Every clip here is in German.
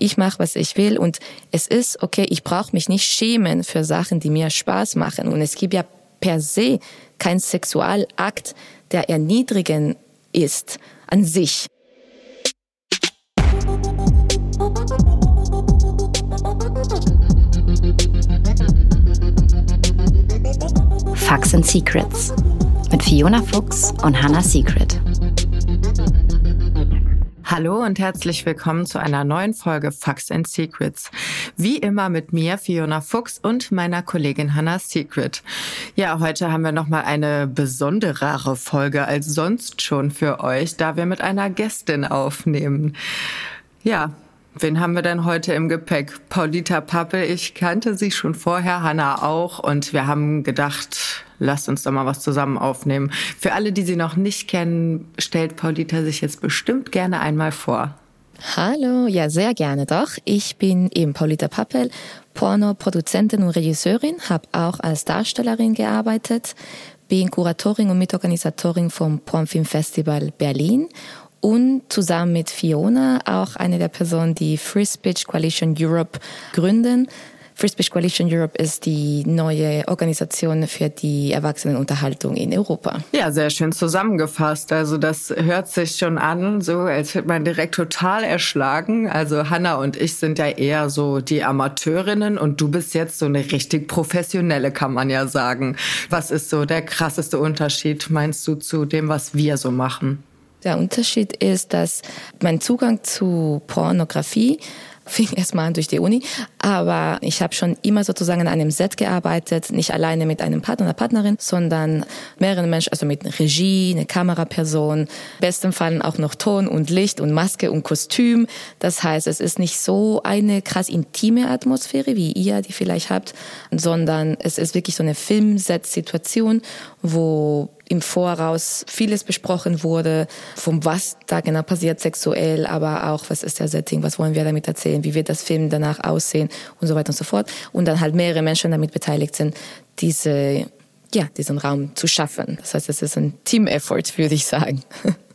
Ich mache, was ich will und es ist okay, ich brauche mich nicht schämen für Sachen, die mir Spaß machen. Und es gibt ja per se kein Sexualakt, der erniedrigend ist an sich. Facts and Secrets mit Fiona Fuchs und Hannah Secret. Hallo und herzlich willkommen zu einer neuen Folge Facts and Secrets. Wie immer mit mir, Fiona Fuchs und meiner Kollegin Hannah Secret. Ja, heute haben wir nochmal eine besonderere Folge als sonst schon für euch, da wir mit einer Gästin aufnehmen. Ja, Wen haben wir denn heute im Gepäck? Paulita Pappe, ich kannte sie schon vorher, Hanna auch und wir haben gedacht, lasst uns doch mal was zusammen aufnehmen. Für alle, die sie noch nicht kennen, stellt Paulita sich jetzt bestimmt gerne einmal vor. Hallo, ja, sehr gerne doch. Ich bin eben Paulita Pappel, Porno-Produzentin und Regisseurin, habe auch als Darstellerin gearbeitet, bin Kuratorin und Mitorganisatorin vom Pornfilm Festival Berlin und zusammen mit Fiona auch eine der Personen, die Free Speech Coalition Europe gründen. Free Speech Coalition Europe ist die neue Organisation für die Erwachsenenunterhaltung in Europa. Ja, sehr schön zusammengefasst. Also das hört sich schon an, so als wird man direkt total erschlagen. Also Hanna und ich sind ja eher so die Amateurinnen und du bist jetzt so eine richtig professionelle, kann man ja sagen. Was ist so der krasseste Unterschied, meinst du, zu dem, was wir so machen? Der Unterschied ist, dass mein Zugang zu Pornografie fing erstmal an durch die Uni, aber ich habe schon immer sozusagen an einem Set gearbeitet, nicht alleine mit einem Partner oder Partnerin, sondern mehreren Menschen, also mit Regie, eine Kameraperson, besten Fall auch noch Ton und Licht und Maske und Kostüm. Das heißt, es ist nicht so eine krass intime Atmosphäre, wie ihr die vielleicht habt, sondern es ist wirklich so eine Filmset-Situation, wo im Voraus vieles besprochen wurde, vom was da genau passiert sexuell, aber auch was ist der Setting, was wollen wir damit erzählen, wie wird das Film danach aussehen und so weiter und so fort. Und dann halt mehrere Menschen damit beteiligt sind, diese, ja, diesen Raum zu schaffen. Das heißt, es ist ein Team-Effort, würde ich sagen.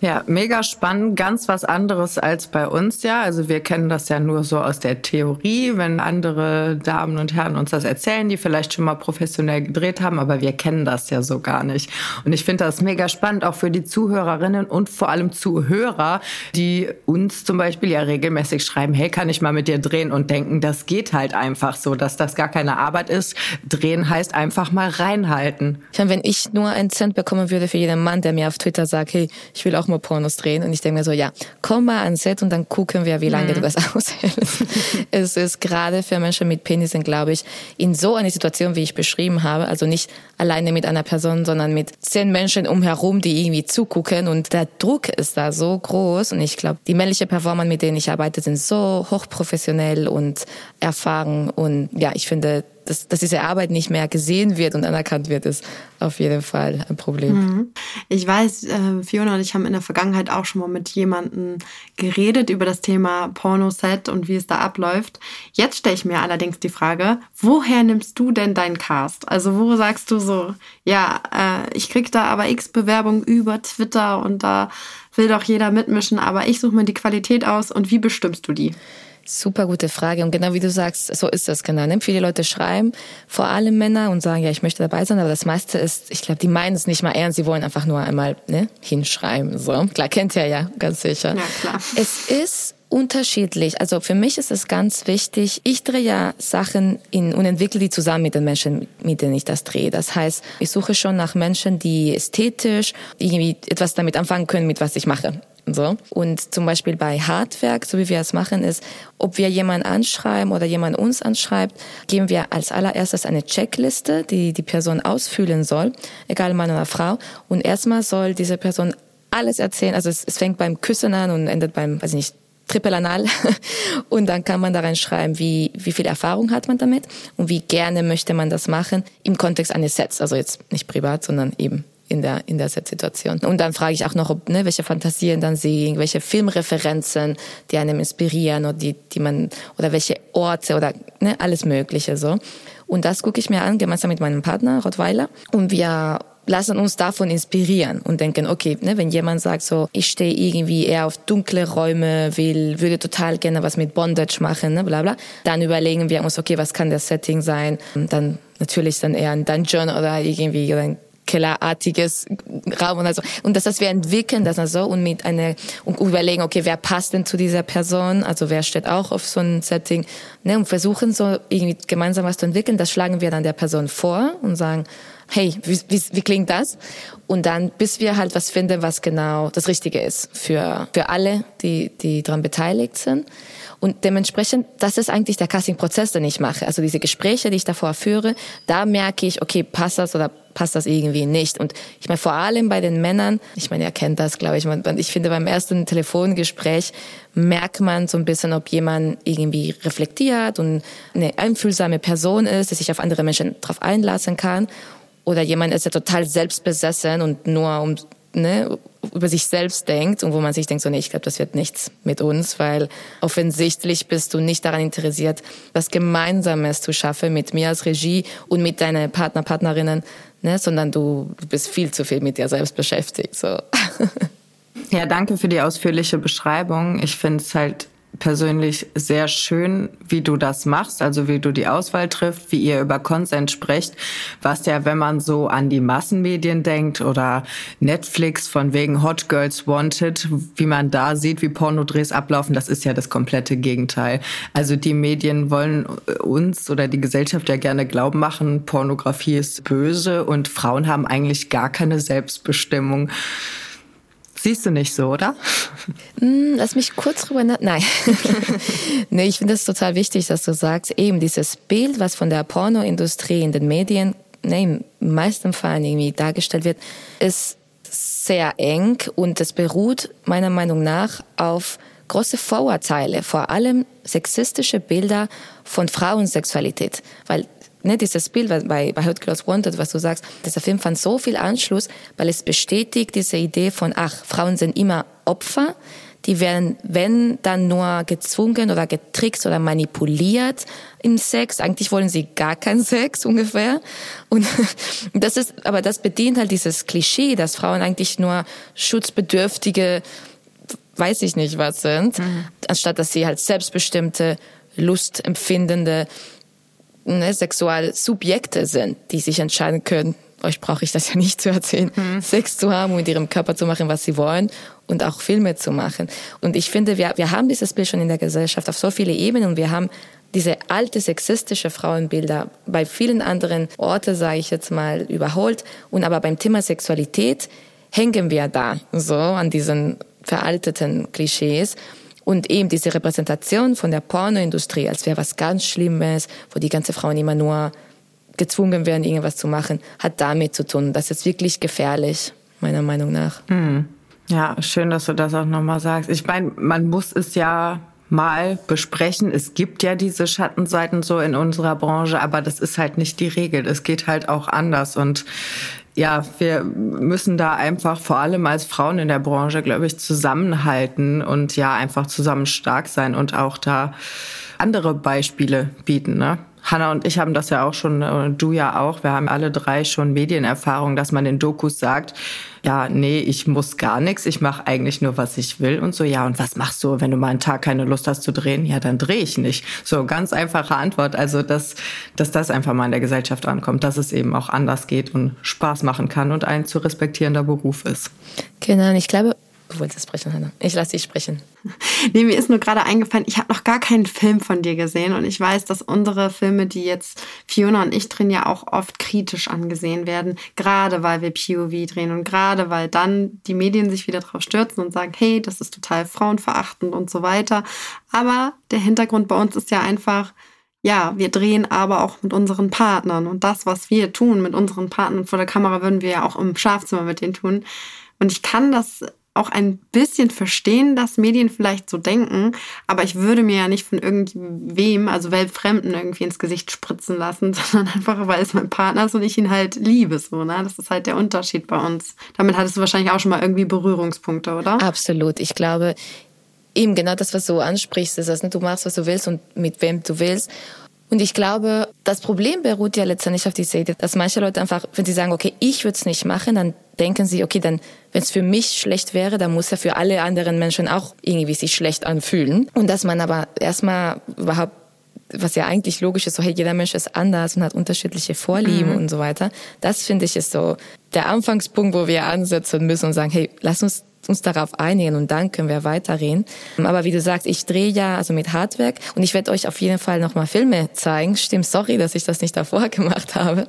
Ja, mega spannend, ganz was anderes als bei uns ja. Also wir kennen das ja nur so aus der Theorie, wenn andere Damen und Herren uns das erzählen, die vielleicht schon mal professionell gedreht haben, aber wir kennen das ja so gar nicht. Und ich finde das mega spannend, auch für die Zuhörerinnen und vor allem Zuhörer, die uns zum Beispiel ja regelmäßig schreiben, hey, kann ich mal mit dir drehen und denken, das geht halt einfach so, dass das gar keine Arbeit ist. Drehen heißt einfach mal reinhalten. Ich meine, wenn ich nur einen Cent bekommen würde für jeden Mann, der mir auf Twitter sagt, hey, ich will auch mal Pornos drehen. Und ich denke mir so, ja, komm mal ans Set und dann gucken wir, wie lange mhm. du das aushältst. es ist gerade für Menschen mit Penissen, glaube ich, in so einer Situation, wie ich beschrieben habe, also nicht alleine mit einer Person, sondern mit zehn Menschen umherum, die irgendwie zugucken. Und der Druck ist da so groß. Und ich glaube, die männliche Performer, mit denen ich arbeite, sind so hochprofessionell und erfahren. Und ja, ich finde, dass, dass diese Arbeit nicht mehr gesehen wird und anerkannt wird, ist auf jeden Fall ein Problem. Mhm. Ich weiß, äh, Fiona und ich haben in der Vergangenheit auch schon mal mit jemandem geredet über das Thema Pornoset und wie es da abläuft. Jetzt stelle ich mir allerdings die Frage, woher nimmst du denn deinen Cast? Also wo sagst du so, ja, äh, ich krieg da aber x Bewerbungen über Twitter und da will doch jeder mitmischen, aber ich suche mir die Qualität aus und wie bestimmst du die? Super gute Frage. Und genau wie du sagst, so ist das genau. Ne? Viele Leute schreiben, vor allem Männer, und sagen, ja, ich möchte dabei sein, aber das meiste ist, ich glaube, die meinen es nicht mal ernst, sie wollen einfach nur einmal ne, hinschreiben. So. Klar, kennt ihr ja, ganz sicher. Ja, klar. Es ist unterschiedlich. Also für mich ist es ganz wichtig, ich drehe ja Sachen in, und entwickle die zusammen mit den Menschen, mit denen ich das drehe. Das heißt, ich suche schon nach Menschen, die ästhetisch irgendwie etwas damit anfangen können, mit was ich mache. So. Und zum Beispiel bei Hardwerk, so wie wir es machen, ist, ob wir jemanden anschreiben oder jemand uns anschreibt, geben wir als allererstes eine Checkliste, die die Person ausfüllen soll, egal Mann oder Frau. Und erstmal soll diese Person alles erzählen. Also es, es fängt beim Küssen an und endet beim, weiß ich nicht, Triple Anal. Und dann kann man da reinschreiben, wie, wie viel Erfahrung hat man damit und wie gerne möchte man das machen im Kontext eines Sets. Also jetzt nicht privat, sondern eben in der, in der Situation. Und dann frage ich auch noch, ob, ne, welche Fantasien dann sie, welche Filmreferenzen, die einem inspirieren oder die, die man, oder welche Orte oder, ne, alles Mögliche, so. Und das gucke ich mir an, gemeinsam mit meinem Partner, Rottweiler. Und wir lassen uns davon inspirieren und denken, okay, ne, wenn jemand sagt so, ich stehe irgendwie eher auf dunkle Räume, will, würde total gerne was mit Bondage machen, ne, bla bla, dann überlegen wir uns, okay, was kann das Setting sein? Und dann natürlich dann eher ein Dungeon oder irgendwie oder ein kellerartiges Raum und so. Und das wir entwickeln das also und mit einer, und überlegen, okay, wer passt denn zu dieser Person? Also wer steht auch auf so ein Setting? Ne, und versuchen so irgendwie gemeinsam was zu entwickeln. Das schlagen wir dann der Person vor und sagen, hey, wie, wie, wie klingt das? Und dann, bis wir halt was finden, was genau das Richtige ist für, für alle, die, die daran beteiligt sind. Und dementsprechend, das ist eigentlich der Casting-Prozess, den ich mache. Also diese Gespräche, die ich davor führe, da merke ich, okay, passt das oder passt das irgendwie nicht. Und ich meine, vor allem bei den Männern, ich meine, ihr kennt das, glaube ich. Ich finde, beim ersten Telefongespräch merkt man so ein bisschen, ob jemand irgendwie reflektiert und eine einfühlsame Person ist, die sich auf andere Menschen darauf einlassen kann. Oder jemand ist ja total selbstbesessen und nur um ne, über sich selbst denkt und wo man sich denkt, so, nee, ich glaube, das wird nichts mit uns, weil offensichtlich bist du nicht daran interessiert, was Gemeinsames zu schaffen mit mir als Regie und mit deinen Partner, Partnerinnen, ne, sondern du, bist viel zu viel mit dir selbst beschäftigt. So. Ja, danke für die ausführliche Beschreibung. Ich finde es halt persönlich sehr schön, wie du das machst, also wie du die Auswahl trifft, wie ihr über Consent sprecht, was ja, wenn man so an die Massenmedien denkt oder Netflix von wegen Hot Girls Wanted, wie man da sieht, wie Pornodrehs ablaufen, das ist ja das komplette Gegenteil. Also die Medien wollen uns oder die Gesellschaft ja gerne glauben machen, Pornografie ist böse und Frauen haben eigentlich gar keine Selbstbestimmung. Siehst du nicht so, oder? Hm, lass mich kurz drüber nach. Nein. nee, ich finde es total wichtig, dass du sagst, eben dieses Bild, was von der Pornoindustrie in den Medien, nee, im meisten Fall irgendwie dargestellt wird, ist sehr eng und es beruht meiner Meinung nach auf große Vorurteile, vor allem sexistische Bilder von Frauensexualität, weil ne, dieses Bild bei, bei Hot Girls Wanted, was du sagst, dieser Film fand so viel Anschluss, weil es bestätigt diese Idee von, ach, Frauen sind immer Opfer, die werden, wenn dann nur gezwungen oder getrickst oder manipuliert im Sex. Eigentlich wollen sie gar keinen Sex ungefähr. Und das ist, aber das bedient halt dieses Klischee, dass Frauen eigentlich nur schutzbedürftige, weiß ich nicht was sind, mhm. anstatt dass sie halt selbstbestimmte, lustempfindende, ne, Sexualsubjekte sind, die sich entscheiden können, euch brauche ich das ja nicht zu erzählen, mhm. Sex zu haben und mit ihrem Körper zu machen, was sie wollen und auch Filme zu machen. Und ich finde, wir, wir haben dieses Bild schon in der Gesellschaft auf so viele Ebenen und wir haben diese alte sexistische Frauenbilder bei vielen anderen Orten, sage ich jetzt mal, überholt. Und aber beim Thema Sexualität hängen wir da so an diesen veralteten Klischees. Und eben diese Repräsentation von der Pornoindustrie, als wäre was ganz Schlimmes, wo die ganze Frauen immer nur gezwungen werden, irgendwas zu machen, hat damit zu tun. Das ist wirklich gefährlich, meiner Meinung nach. Mhm. Ja, schön, dass du das auch nochmal sagst. Ich meine, man muss es ja mal besprechen. Es gibt ja diese Schattenseiten so in unserer Branche, aber das ist halt nicht die Regel. Es geht halt auch anders. Und ja, wir müssen da einfach vor allem als Frauen in der Branche, glaube ich, zusammenhalten und ja, einfach zusammen stark sein und auch da andere Beispiele bieten. Ne? Hanna und ich haben das ja auch schon, und du ja auch, wir haben alle drei schon Medienerfahrung, dass man in Dokus sagt, ja, nee, ich muss gar nichts, ich mache eigentlich nur, was ich will und so, ja, und was machst du, wenn du mal einen Tag keine Lust hast zu drehen? Ja, dann drehe ich nicht. So, ganz einfache Antwort. Also, dass, dass das einfach mal in der Gesellschaft ankommt, dass es eben auch anders geht und Spaß machen kann und ein zu respektierender Beruf ist. Genau, ich glaube, Du wolltest sprechen, Hannah. Ich lasse dich sprechen. Nee, mir ist nur gerade eingefallen, ich habe noch gar keinen Film von dir gesehen und ich weiß, dass unsere Filme, die jetzt Fiona und ich drehen, ja auch oft kritisch angesehen werden, gerade weil wir POV drehen und gerade weil dann die Medien sich wieder drauf stürzen und sagen, hey, das ist total frauenverachtend und so weiter. Aber der Hintergrund bei uns ist ja einfach, ja, wir drehen aber auch mit unseren Partnern und das, was wir tun mit unseren Partnern vor der Kamera, würden wir ja auch im Schlafzimmer mit denen tun. Und ich kann das auch ein bisschen verstehen, dass Medien vielleicht so denken, aber ich würde mir ja nicht von irgendwem, also Weltfremden, irgendwie ins Gesicht spritzen lassen, sondern einfach, weil es mein Partner ist und ich ihn halt liebe, so, ne? Das ist halt der Unterschied bei uns. Damit hattest du wahrscheinlich auch schon mal irgendwie Berührungspunkte, oder? Absolut. Ich glaube, eben genau das, was du ansprichst, ist das, ne? du machst, was du willst und mit wem du willst. Und ich glaube, das Problem beruht ja letztendlich auf dieser Idee, dass manche Leute einfach, wenn sie sagen, okay, ich würde es nicht machen, dann denken sie, okay, dann, wenn es für mich schlecht wäre, dann muss ja für alle anderen Menschen auch irgendwie sich schlecht anfühlen. Und dass man aber erstmal überhaupt was ja eigentlich logisch ist, so hey, jeder Mensch ist anders und hat unterschiedliche Vorlieben mhm. und so weiter. Das finde ich ist so der Anfangspunkt, wo wir ansetzen müssen und sagen, hey, lass uns uns darauf einigen und dann können wir weiterreden. Aber wie du sagst, ich drehe ja also mit Hardwerk und ich werde euch auf jeden Fall nochmal Filme zeigen. Stimmt, sorry, dass ich das nicht davor gemacht habe.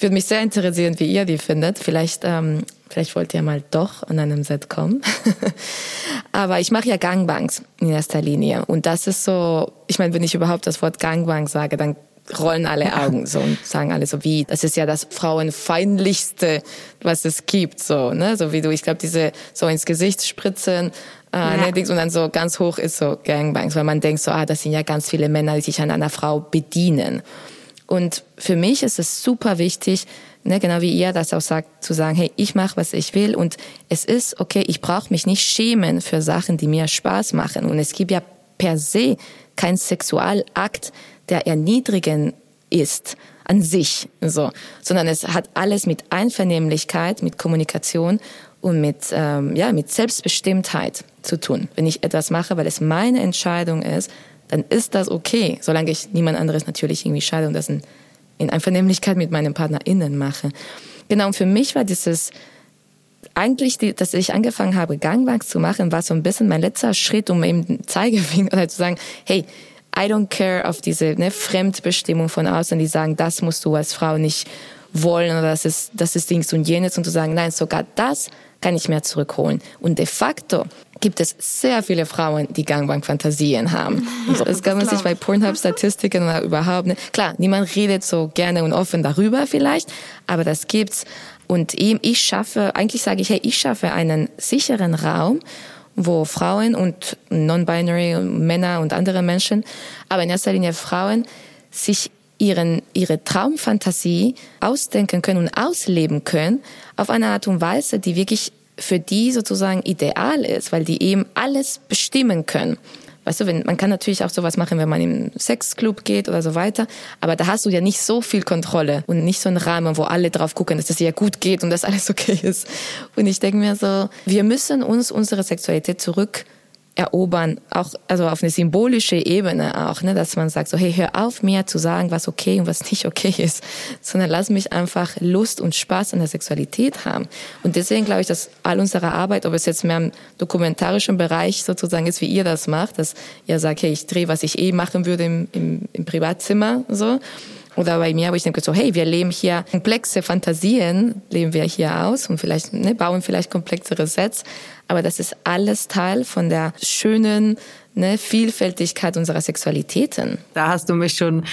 Würde mich sehr interessieren, wie ihr die findet. Vielleicht, ähm, vielleicht wollt ihr mal doch an einem Set kommen. Aber ich mache ja Gangbanks in erster Linie und das ist so, ich meine, wenn ich überhaupt das Wort Gangbang sage, dann rollen alle Augen so und sagen alle so wie, das ist ja das Frauenfeindlichste, was es gibt, so, ne, so wie du, ich glaube, diese so ins Gesicht spritzen, äh, ja. ne, und dann so ganz hoch ist so Gangbangs, weil man denkt so, ah, das sind ja ganz viele Männer, die sich an einer Frau bedienen. Und für mich ist es super wichtig, ne, genau wie ihr das auch sagt, zu sagen, hey, ich mache, was ich will und es ist okay, ich brauche mich nicht schämen für Sachen, die mir Spaß machen. Und es gibt ja per se kein Sexualakt, der erniedrigen ist an sich, so, sondern es hat alles mit Einvernehmlichkeit, mit Kommunikation und mit, ähm, ja, mit Selbstbestimmtheit zu tun. Wenn ich etwas mache, weil es meine Entscheidung ist, dann ist das okay, solange ich niemand anderes natürlich irgendwie scheide und das in, in Einvernehmlichkeit mit meinen PartnerInnen mache. Genau, und für mich war dieses, eigentlich, die, dass ich angefangen habe, Gangbanks zu machen, war so ein bisschen mein letzter Schritt, um eben Zeigefinger oder zu sagen, hey, I don't care auf diese ne, Fremdbestimmung von außen, die sagen, das musst du als Frau nicht wollen oder das ist, das ist Dings und jenes und zu sagen, nein, sogar das kann ich mir zurückholen. Und de facto gibt es sehr viele Frauen, die Gangbang-Fantasien haben. Also, das kann man sich bei Pornhub-Statistiken oder überhaupt nicht. Klar, niemand redet so gerne und offen darüber vielleicht, aber das gibt's. Und eben, ich schaffe, eigentlich sage ich, hey, ich schaffe einen sicheren Raum, wo Frauen und Non-Binary Männer und andere Menschen, aber in erster Linie Frauen, sich ihren, ihre Traumfantasie ausdenken können und ausleben können auf eine Art und Weise, die wirklich für die sozusagen ideal ist, weil die eben alles bestimmen können. Weißt du, wenn, man kann natürlich auch sowas machen, wenn man im Sexclub geht oder so weiter, aber da hast du ja nicht so viel Kontrolle und nicht so einen Rahmen, wo alle drauf gucken, dass das ja gut geht und dass alles okay ist. Und ich denke mir so, wir müssen uns unsere Sexualität zurück erobern, auch also auf eine symbolische Ebene auch, ne, dass man sagt so, hey, hör auf mir zu sagen, was okay und was nicht okay ist, sondern lass mich einfach Lust und Spaß an der Sexualität haben. Und deswegen glaube ich, dass all unsere Arbeit, ob es jetzt mehr im dokumentarischen Bereich sozusagen ist, wie ihr das macht, dass ihr sagt, hey, ich drehe, was ich eh machen würde im, im, im Privatzimmer, so, oder bei mir, wo ich denke so, hey, wir leben hier komplexe Fantasien, leben wir hier aus und vielleicht ne, bauen vielleicht komplexere Sets, aber das ist alles Teil von der schönen ne, Vielfältigkeit unserer Sexualitäten. Da hast du mich schon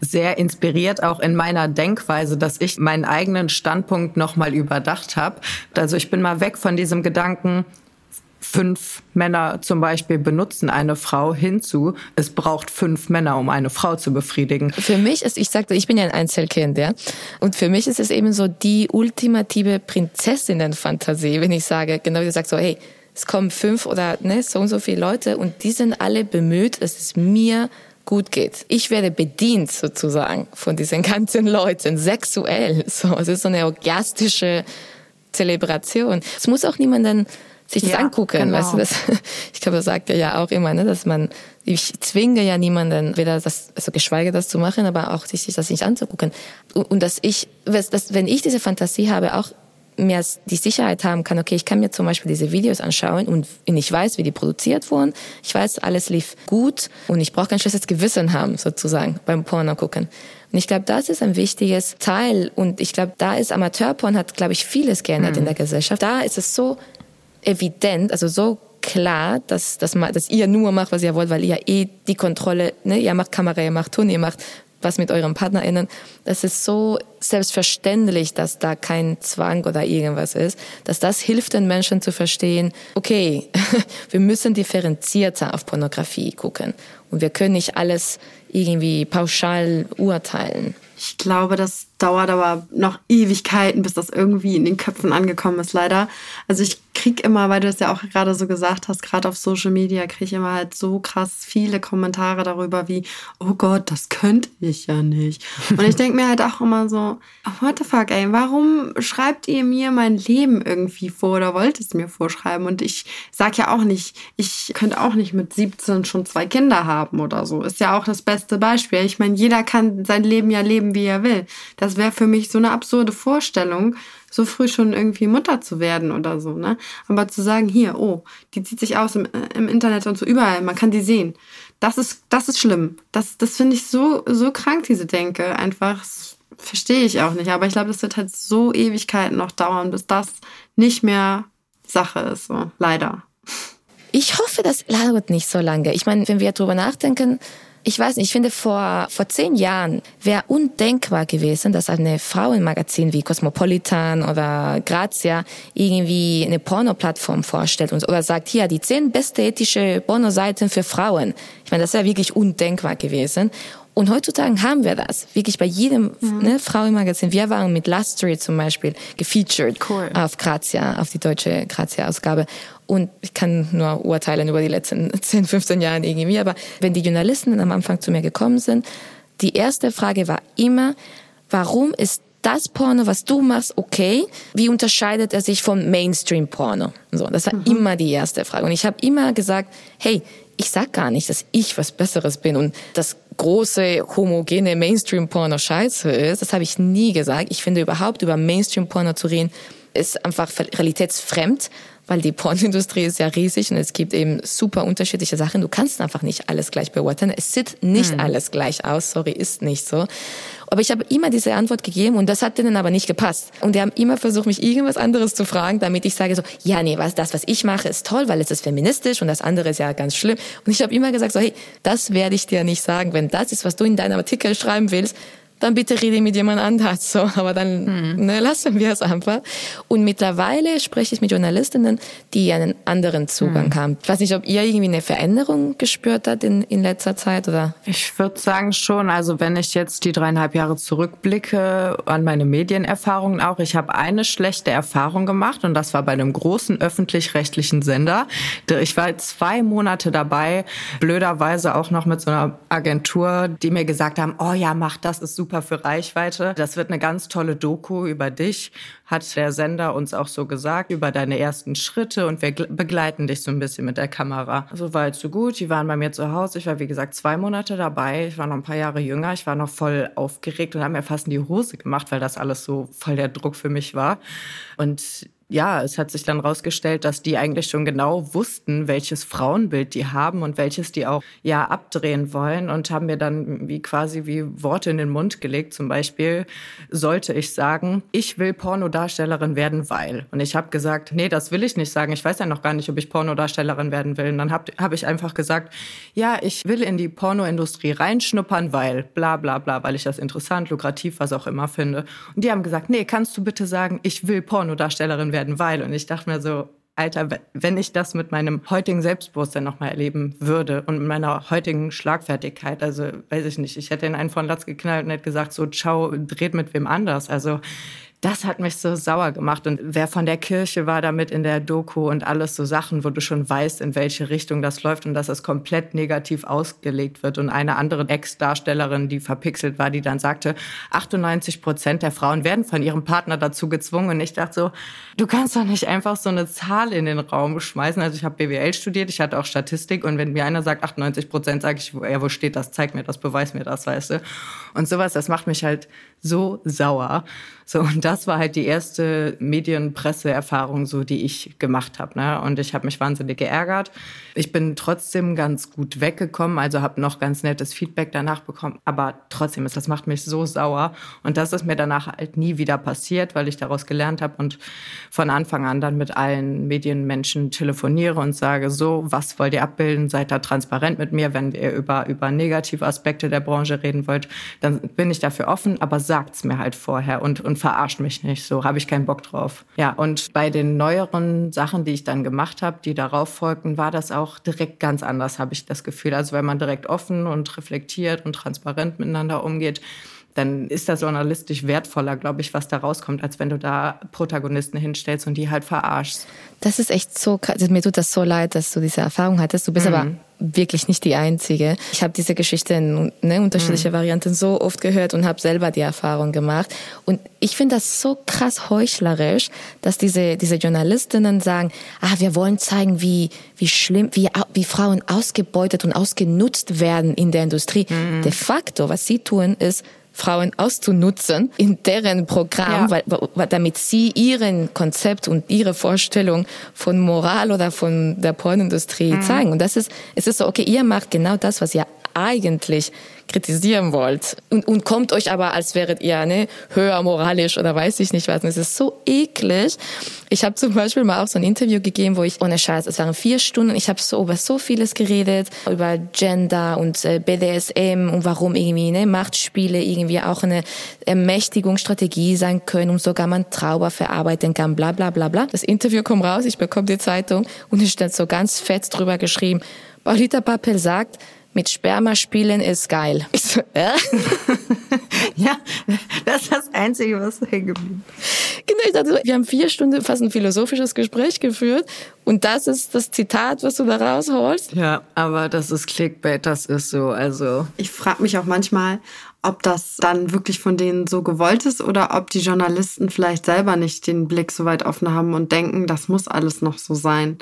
sehr inspiriert, auch in meiner Denkweise, dass ich meinen eigenen Standpunkt nochmal überdacht habe. Also ich bin mal weg von diesem Gedanken, fünf Männer zum Beispiel benutzen eine Frau hinzu, es braucht fünf Männer, um eine Frau zu befriedigen. Für mich ist, ich sagte, ich bin ja ein Einzelkind, ja. Und für mich ist es eben so die ultimative Prinzessinnenfantasie, wenn ich sage, genau wie du sagst, so, hey, es kommen fünf oder ne, so und so viele Leute und die sind alle bemüht, dass es mir gut geht. Ich werde bedient sozusagen von diesen ganzen Leuten, sexuell. So, es ist so eine orgastische Zelebration. Es muss auch niemanden sich das ja, angucken. Genau. Weißt du, das, ich glaube, das sagt er ja auch immer, ne, dass man, ich zwinge ja niemanden, weder das, also geschweige das zu machen, aber auch sich das nicht anzugucken. Und, und dass ich, dass, wenn ich diese Fantasie habe, auch mehr die Sicherheit haben kann, okay, ich kann mir zum Beispiel diese Videos anschauen und ich weiß, wie die produziert wurden. Ich weiß, alles lief gut und ich brauche kein schlechtes Gewissen haben, sozusagen, beim Porno gucken. Und ich glaube, das ist ein wichtiges Teil. Und ich glaube, da ist Amateurporn hat, glaube ich, vieles geändert mhm. in der Gesellschaft. Da ist es so evident, also so klar, dass, dass, man, dass ihr nur macht, was ihr wollt, weil ihr eh die Kontrolle, ne, ihr macht Kamera, ihr macht Ton, ihr macht was mit euren PartnerInnen. Das ist so selbstverständlich, dass da kein Zwang oder irgendwas ist, dass das hilft den Menschen zu verstehen, okay, wir müssen differenzierter auf Pornografie gucken und wir können nicht alles irgendwie pauschal urteilen. Ich glaube, das dauert aber noch Ewigkeiten, bis das irgendwie in den Köpfen angekommen ist, leider. Also ich krieg immer, weil du es ja auch gerade so gesagt hast, gerade auf Social Media kriege ich immer halt so krass viele Kommentare darüber wie, oh Gott, das könnte ich ja nicht. Und ich denke mir halt auch immer so, what the fuck, ey, warum schreibt ihr mir mein Leben irgendwie vor oder wollt es mir vorschreiben? Und ich sag ja auch nicht, ich könnte auch nicht mit 17 schon zwei Kinder haben oder so. Ist ja auch das beste Beispiel. Ich meine, jeder kann sein Leben ja leben, wie er will. Das wäre für mich so eine absurde Vorstellung so früh schon irgendwie Mutter zu werden oder so, ne? Aber zu sagen, hier, oh, die zieht sich aus im, im Internet und so überall, man kann die sehen. Das ist, das ist schlimm. Das, das finde ich so, so krank, diese Denke. Einfach, verstehe ich auch nicht. Aber ich glaube, das wird halt so Ewigkeiten noch dauern, bis das nicht mehr Sache ist, so. Leider. Ich hoffe, das dauert nicht so lange. Ich meine, wenn wir darüber nachdenken, ich weiß nicht, ich finde, vor, vor zehn Jahren wäre undenkbar gewesen, dass eine Frauenmagazin wie Cosmopolitan oder Grazia irgendwie eine Porno-Plattform vorstellt und, oder sagt, hier, die zehn beste ethische Pornoseiten für Frauen. Ich meine, das wäre wirklich undenkbar gewesen. Und heutzutage haben wir das. Wirklich bei jedem mhm. ne, Frauenmagazin. Wir waren mit Last Street zum Beispiel gefeatured cool. auf Grazia, auf die deutsche Grazia-Ausgabe. Und ich kann nur urteilen über die letzten 10, 15 Jahre irgendwie. Aber wenn die Journalisten am Anfang zu mir gekommen sind, die erste Frage war immer, warum ist das Porno, was du machst, okay? Wie unterscheidet er sich vom Mainstream-Porno? So, das war mhm. immer die erste Frage. Und ich habe immer gesagt, hey, ich sag gar nicht, dass ich was Besseres bin und das große homogene Mainstream-Porno scheiße ist. Das habe ich nie gesagt. Ich finde überhaupt über Mainstream-Porno zu reden, ist einfach realitätsfremd weil die Pornindustrie ist ja riesig und es gibt eben super unterschiedliche Sachen. Du kannst einfach nicht alles gleich beurteilen. Es sieht nicht mhm. alles gleich aus. Sorry, ist nicht so. Aber ich habe immer diese Antwort gegeben und das hat denen aber nicht gepasst. Und die haben immer versucht, mich irgendwas anderes zu fragen, damit ich sage so, ja, nee, was, das, was ich mache, ist toll, weil es ist feministisch und das andere ist ja ganz schlimm. Und ich habe immer gesagt so, hey, das werde ich dir nicht sagen. Wenn das ist, was du in deinem Artikel schreiben willst, dann bitte rede mit jemand anders. So, aber dann mhm. ne, lassen wir es einfach. Und mittlerweile spreche ich mit Journalistinnen, die einen anderen Zugang mhm. haben. Ich weiß nicht, ob ihr irgendwie eine Veränderung gespürt habt in, in letzter Zeit oder? Ich würde sagen schon. Also wenn ich jetzt die dreieinhalb Jahre zurückblicke an meine Medienerfahrungen auch, ich habe eine schlechte Erfahrung gemacht und das war bei einem großen öffentlich-rechtlichen Sender. Ich war zwei Monate dabei, blöderweise auch noch mit so einer Agentur, die mir gesagt haben, oh ja, mach das, ist super super für Reichweite. Das wird eine ganz tolle Doku über dich, hat der Sender uns auch so gesagt, über deine ersten Schritte und wir begleiten dich so ein bisschen mit der Kamera. So weit, so gut. Die waren bei mir zu Hause. Ich war, wie gesagt, zwei Monate dabei. Ich war noch ein paar Jahre jünger. Ich war noch voll aufgeregt und habe mir fast in die Hose gemacht, weil das alles so voll der Druck für mich war. Und ja, es hat sich dann rausgestellt, dass die eigentlich schon genau wussten, welches Frauenbild die haben und welches die auch ja abdrehen wollen und haben mir dann wie quasi wie Worte in den Mund gelegt. Zum Beispiel sollte ich sagen, ich will Pornodarstellerin werden, weil. Und ich habe gesagt, nee, das will ich nicht sagen. Ich weiß ja noch gar nicht, ob ich Pornodarstellerin werden will. Und dann habe hab ich einfach gesagt, ja, ich will in die Pornoindustrie reinschnuppern, weil bla bla bla, weil ich das interessant, lukrativ, was auch immer finde. Und die haben gesagt, nee, kannst du bitte sagen, ich will Pornodarstellerin werden werden, weil. Und ich dachte mir so, Alter, wenn ich das mit meinem heutigen Selbstbewusstsein nochmal erleben würde und mit meiner heutigen Schlagfertigkeit, also weiß ich nicht, ich hätte in einen von Latz geknallt und hätte gesagt, so, ciao, dreht mit wem anders. Also das hat mich so sauer gemacht. Und wer von der Kirche war damit in der Doku und alles so Sachen, wo du schon weißt, in welche Richtung das läuft und dass es komplett negativ ausgelegt wird. Und eine andere Ex-Darstellerin, die verpixelt war, die dann sagte, 98 Prozent der Frauen werden von ihrem Partner dazu gezwungen. Und ich dachte so, du kannst doch nicht einfach so eine Zahl in den Raum schmeißen. Also ich habe BWL studiert, ich hatte auch Statistik. Und wenn mir einer sagt 98 Prozent, sage ich, ja, wo steht das? Zeig mir das, beweis mir das, weißt du. Und sowas, das macht mich halt so sauer. So, und das war halt die erste Medienpresseerfahrung, so die ich gemacht habe. Ne? Und ich habe mich wahnsinnig geärgert. Ich bin trotzdem ganz gut weggekommen, also habe noch ganz nettes Feedback danach bekommen. Aber trotzdem, das macht mich so sauer. Und das ist mir danach halt nie wieder passiert, weil ich daraus gelernt habe und von Anfang an dann mit allen Medienmenschen telefoniere und sage, so, was wollt ihr abbilden? Seid da transparent mit mir, wenn ihr über, über negative Aspekte der Branche reden wollt, dann bin ich dafür offen, aber sagt's mir halt vorher und, und verarscht mich nicht. So habe ich keinen Bock drauf. Ja, und bei den neueren Sachen, die ich dann gemacht habe, die darauf folgten, war das auch direkt ganz anders, habe ich das Gefühl. Also wenn man direkt offen und reflektiert und transparent miteinander umgeht, dann ist das journalistisch wertvoller, glaube ich, was da rauskommt, als wenn du da Protagonisten hinstellst und die halt verarschst. Das ist echt so krass. Also mir tut das so leid, dass du diese Erfahrung hattest. Du bist mhm. aber wirklich nicht die Einzige. Ich habe diese Geschichte in ne, unterschiedliche mhm. Varianten so oft gehört und habe selber die Erfahrung gemacht. Und ich finde das so krass heuchlerisch, dass diese, diese Journalistinnen sagen, ah, wir wollen zeigen, wie, wie schlimm, wie, wie Frauen ausgebeutet und ausgenutzt werden in der Industrie. Mhm. De facto, was sie tun, ist, Frauen auszunutzen in deren Programm, ja. weil, weil, damit sie ihren Konzept und ihre Vorstellung von Moral oder von der Pornindustrie mhm. zeigen. Und das ist, es ist so, okay, ihr macht genau das, was ihr eigentlich kritisieren wollt und, und kommt euch aber, als wäret ihr ne, höher moralisch oder weiß ich nicht was. Und es ist so eklig. Ich habe zum Beispiel mal auch so ein Interview gegeben, wo ich, ohne Scheiß, es waren vier Stunden, ich habe so über so vieles geredet, über Gender und äh, BDSM und warum irgendwie ne, Machtspiele irgendwie auch eine Ermächtigungsstrategie sein können und sogar man Trauer verarbeiten kann, bla bla bla bla. Das Interview kommt raus, ich bekomme die Zeitung und es steht so ganz fett drüber geschrieben, Paulita Papel sagt, mit Sperma spielen ist geil. Ich so, äh? ja, das ist das Einzige, was hängen geblieben Genau, ich dachte, wir haben vier Stunden fast ein philosophisches Gespräch geführt und das ist das Zitat, was du da rausholst. Ja, aber das ist Clickbait, das ist so, also. Ich frage mich auch manchmal, ob das dann wirklich von denen so gewollt ist oder ob die Journalisten vielleicht selber nicht den Blick so weit offen haben und denken, das muss alles noch so sein.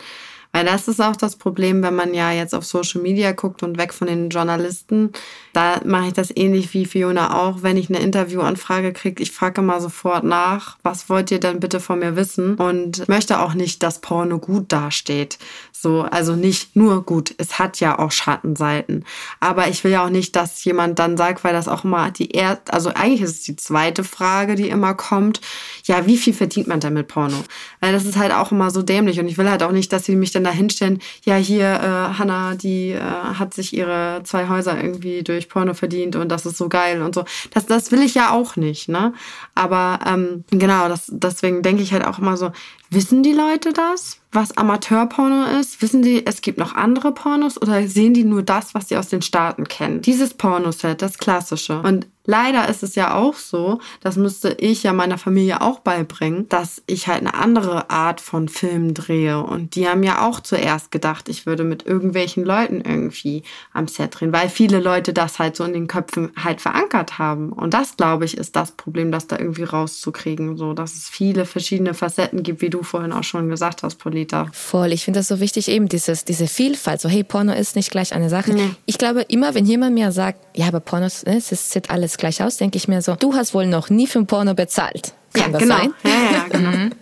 Weil das ist auch das Problem, wenn man ja jetzt auf Social Media guckt und weg von den Journalisten. Da mache ich das ähnlich wie Fiona auch. Wenn ich eine Interviewanfrage kriege, ich frage mal sofort nach, was wollt ihr denn bitte von mir wissen? Und möchte auch nicht, dass Porno gut dasteht. So, also nicht nur gut. Es hat ja auch Schattenseiten. Aber ich will ja auch nicht, dass jemand dann sagt, weil das auch immer die erste, also eigentlich ist es die zweite Frage, die immer kommt. Ja, wie viel verdient man denn mit Porno? Weil das ist halt auch immer so dämlich und ich will halt auch nicht, dass sie mich dann da hinstellen. Ja, hier, äh, Hannah, die äh, hat sich ihre zwei Häuser irgendwie durch Porno verdient und das ist so geil und so. Das, das will ich ja auch nicht, ne? Aber ähm, genau, das, deswegen denke ich halt auch immer so, wissen die Leute das? was Amateurporno ist? Wissen die, es gibt noch andere Pornos oder sehen die nur das, was sie aus den Staaten kennen? Dieses Pornoset, das klassische. Und leider ist es ja auch so, das müsste ich ja meiner Familie auch beibringen, dass ich halt eine andere Art von Film drehe. Und die haben ja auch zuerst gedacht, ich würde mit irgendwelchen Leuten irgendwie am Set drehen, weil viele Leute das halt so in den Köpfen halt verankert haben. Und das, glaube ich, ist das Problem, das da irgendwie rauszukriegen, so dass es viele verschiedene Facetten gibt, wie du vorhin auch schon gesagt hast, Polita. Voll, ich finde das so wichtig, eben dieses, diese Vielfalt. So, hey, Porno ist nicht gleich eine Sache. Nee. Ich glaube, immer wenn jemand mir sagt, ja, aber Porno, ne, es sieht alles gleich aus, denke ich mir so, du hast wohl noch nie für ein Porno bezahlt. Kann ja, das genau. sein? Ja, ja, genau.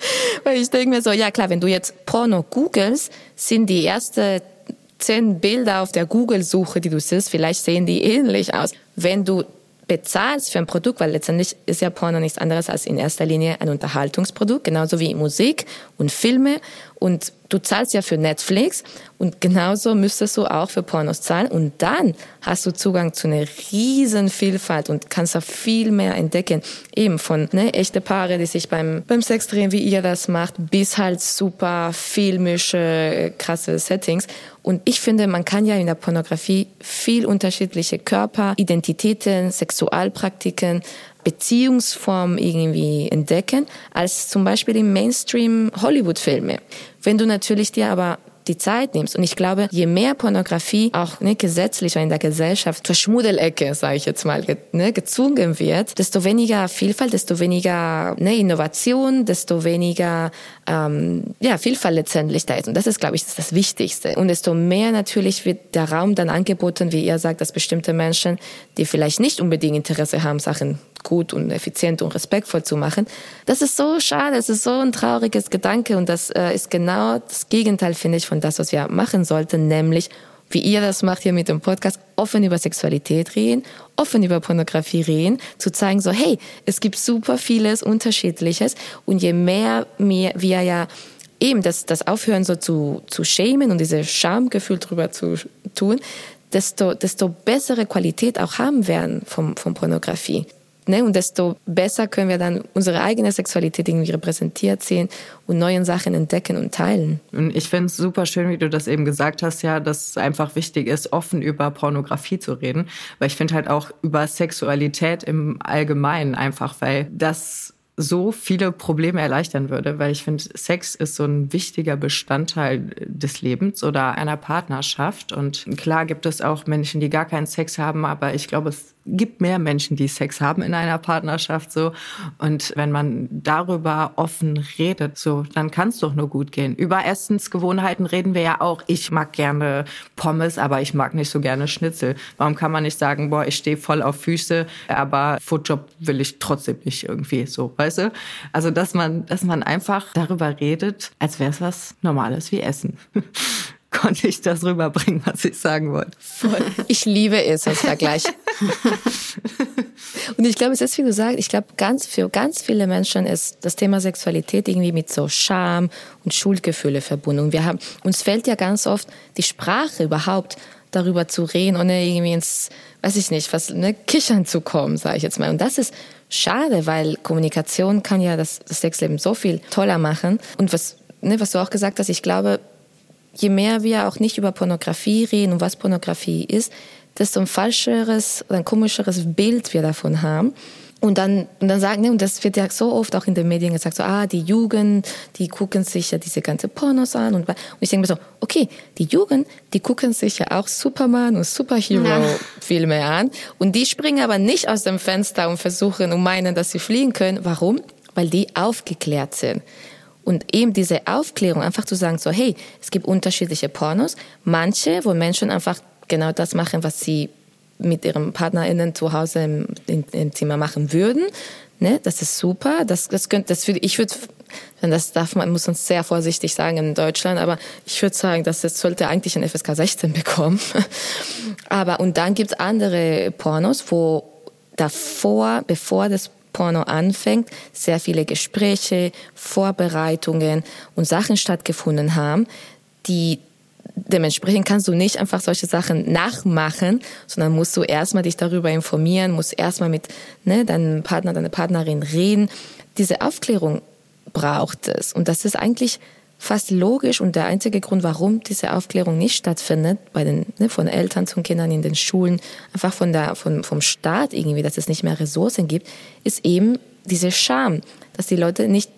Weil ich denke mir so, ja klar, wenn du jetzt Porno googelst, sind die ersten zehn Bilder auf der Google-Suche, die du siehst, vielleicht sehen die ähnlich aus. Wenn du bezahlst für ein Produkt, weil letztendlich ist ja Porno nichts anderes als in erster Linie ein Unterhaltungsprodukt, genauso wie Musik und Filme. Und du zahlst ja für Netflix und genauso müsstest du auch für Pornos zahlen. Und dann hast du Zugang zu einer riesen Vielfalt und kannst da viel mehr entdecken. Eben von ne, echte Paare, die sich beim, beim Sex drehen, wie ihr das macht, bis halt super filmische, krasse Settings. Und ich finde, man kann ja in der Pornografie viel unterschiedliche Körper, Identitäten, Sexualpraktiken, Beziehungsformen irgendwie entdecken, als zum Beispiel im Mainstream Hollywood-Filme. Wenn du natürlich dir aber die Zeit nimmst. Und ich glaube, je mehr Pornografie auch ne, gesetzlich in der Gesellschaft zur Schmuddelecke, sage ich jetzt mal, ne, gezwungen wird, desto weniger Vielfalt, desto weniger ne, Innovation, desto weniger ähm, ja, Vielfalt letztendlich da ist. Und das ist, glaube ich, das, das Wichtigste. Und desto mehr natürlich wird der Raum dann angeboten, wie ihr sagt, dass bestimmte Menschen, die vielleicht nicht unbedingt Interesse haben, Sachen gut und effizient und respektvoll zu machen. Das ist so schade, es ist so ein trauriges Gedanke und das äh, ist genau das Gegenteil, finde ich, von das, was wir machen sollten, nämlich wie ihr das macht hier mit dem Podcast, offen über Sexualität reden, offen über Pornografie reden, zu zeigen so, hey, es gibt super vieles Unterschiedliches und je mehr wir ja eben das, das aufhören so zu, zu schämen und dieses Schamgefühl drüber zu tun, desto, desto bessere Qualität auch haben werden vom, von Pornografie. Ne, und desto besser können wir dann unsere eigene Sexualität irgendwie repräsentiert sehen und neue Sachen entdecken und teilen. Und ich finde es super schön, wie du das eben gesagt hast, ja, dass es einfach wichtig ist, offen über Pornografie zu reden. Weil ich finde halt auch über Sexualität im Allgemeinen einfach, weil das so viele Probleme erleichtern würde, weil ich finde, Sex ist so ein wichtiger Bestandteil des Lebens oder einer Partnerschaft. Und klar gibt es auch Menschen, die gar keinen Sex haben, aber ich glaube, es gibt mehr Menschen, die Sex haben in einer Partnerschaft so. Und wenn man darüber offen redet, so, dann kann es doch nur gut gehen. Über Essensgewohnheiten reden wir ja auch. Ich mag gerne Pommes, aber ich mag nicht so gerne Schnitzel. Warum kann man nicht sagen, boah, ich stehe voll auf Füße, aber Foodjob will ich trotzdem nicht irgendwie so, weißt du? Also, dass man, dass man einfach darüber redet, als wäre es was Normales wie Essen. konnte ich das rüberbringen, was ich sagen wollte. Ich liebe es als Vergleich. Und ich glaube, es ist, wie du sagst, ich glaube, ganz, für ganz viele Menschen ist das Thema Sexualität irgendwie mit so Scham und Schuldgefühle verbunden. Und wir haben, uns fällt ja ganz oft die Sprache überhaupt darüber zu reden, ohne irgendwie ins, weiß ich nicht, was, ne, Kichern zu kommen, sage ich jetzt mal. Und das ist schade, weil Kommunikation kann ja das, das Sexleben so viel toller machen. Und was, ne, was du auch gesagt hast, ich glaube, je mehr wir auch nicht über Pornografie reden und was Pornografie ist, desto ein falscheres, ein komischeres Bild wir davon haben. Und dann, und dann sagen, ne, und das wird ja so oft auch in den Medien gesagt, so, ah, die Jugend, die gucken sich ja diese ganze Pornos an. Und, und ich denke mir so, okay, die Jugend, die gucken sich ja auch Superman und Superhero-Filme ja. an. Und die springen aber nicht aus dem Fenster und versuchen und meinen, dass sie fliegen können. Warum? Weil die aufgeklärt sind. Und eben diese Aufklärung, einfach zu sagen, so, hey, es gibt unterschiedliche Pornos. Manche, wo Menschen einfach genau das machen, was sie mit ihren PartnerInnen zu Hause im, im, im Zimmer machen würden. Ne, das ist super. Das, das könnte, das würde, ich würde, das darf man, muss uns sehr vorsichtig sagen in Deutschland, aber ich würde sagen, dass es sollte eigentlich ein FSK 16 bekommen. aber, und dann gibt's andere Pornos, wo davor, bevor das Porno anfängt, sehr viele Gespräche, Vorbereitungen und Sachen stattgefunden haben, die dementsprechend kannst du nicht einfach solche Sachen nachmachen, sondern musst du erstmal dich darüber informieren, musst erstmal mit ne, deinem Partner, deiner Partnerin reden. Diese Aufklärung braucht es. Und das ist eigentlich fast logisch und der einzige Grund, warum diese Aufklärung nicht stattfindet, bei den, ne, von Eltern zu Kindern in den Schulen, einfach von der, von, vom Staat irgendwie, dass es nicht mehr Ressourcen gibt, ist eben diese Scham, dass die Leute nicht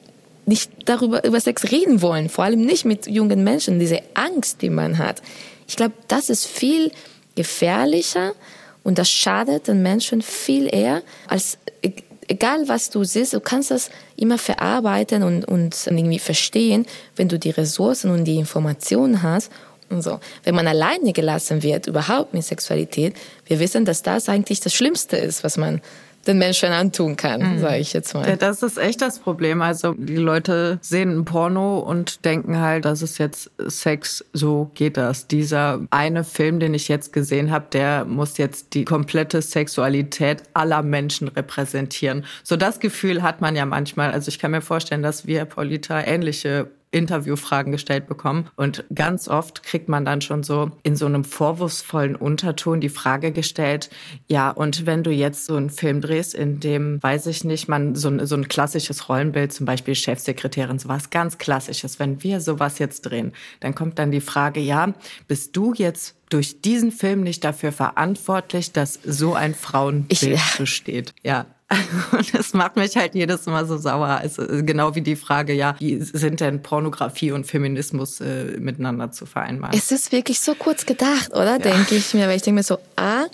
nicht darüber über Sex reden wollen, vor allem nicht mit jungen Menschen, diese Angst, die man hat. Ich glaube, das ist viel gefährlicher und das schadet den Menschen viel eher als egal was du siehst, du kannst das immer verarbeiten und, und irgendwie verstehen, wenn du die Ressourcen und die Informationen hast und so. Wenn man alleine gelassen wird, überhaupt mit Sexualität, wir wissen, dass das eigentlich das Schlimmste ist, was man den Menschen antun kann, mhm. sage ich jetzt mal. Das ist echt das Problem. Also die Leute sehen ein Porno und denken halt, das ist jetzt Sex, so geht das. Dieser eine Film, den ich jetzt gesehen habe, der muss jetzt die komplette Sexualität aller Menschen repräsentieren. So das Gefühl hat man ja manchmal. Also ich kann mir vorstellen, dass wir Polita ähnliche Interviewfragen gestellt bekommen. Und ganz oft kriegt man dann schon so in so einem vorwurfsvollen Unterton die Frage gestellt, ja, und wenn du jetzt so einen Film drehst, in dem, weiß ich nicht, man so ein, so ein klassisches Rollenbild, zum Beispiel Chefsekretärin, sowas ganz klassisches, wenn wir sowas jetzt drehen, dann kommt dann die Frage, ja, bist du jetzt durch diesen Film nicht dafür verantwortlich, dass so ein Frauenbild ich, besteht. Ja, und das macht mich halt jedes Mal so sauer. Also genau wie die Frage, ja, wie sind denn Pornografie und Feminismus äh, miteinander zu vereinbaren? Es ist wirklich so kurz gedacht, oder? Ja. Denke ich mir, weil ich denke mir so, ah,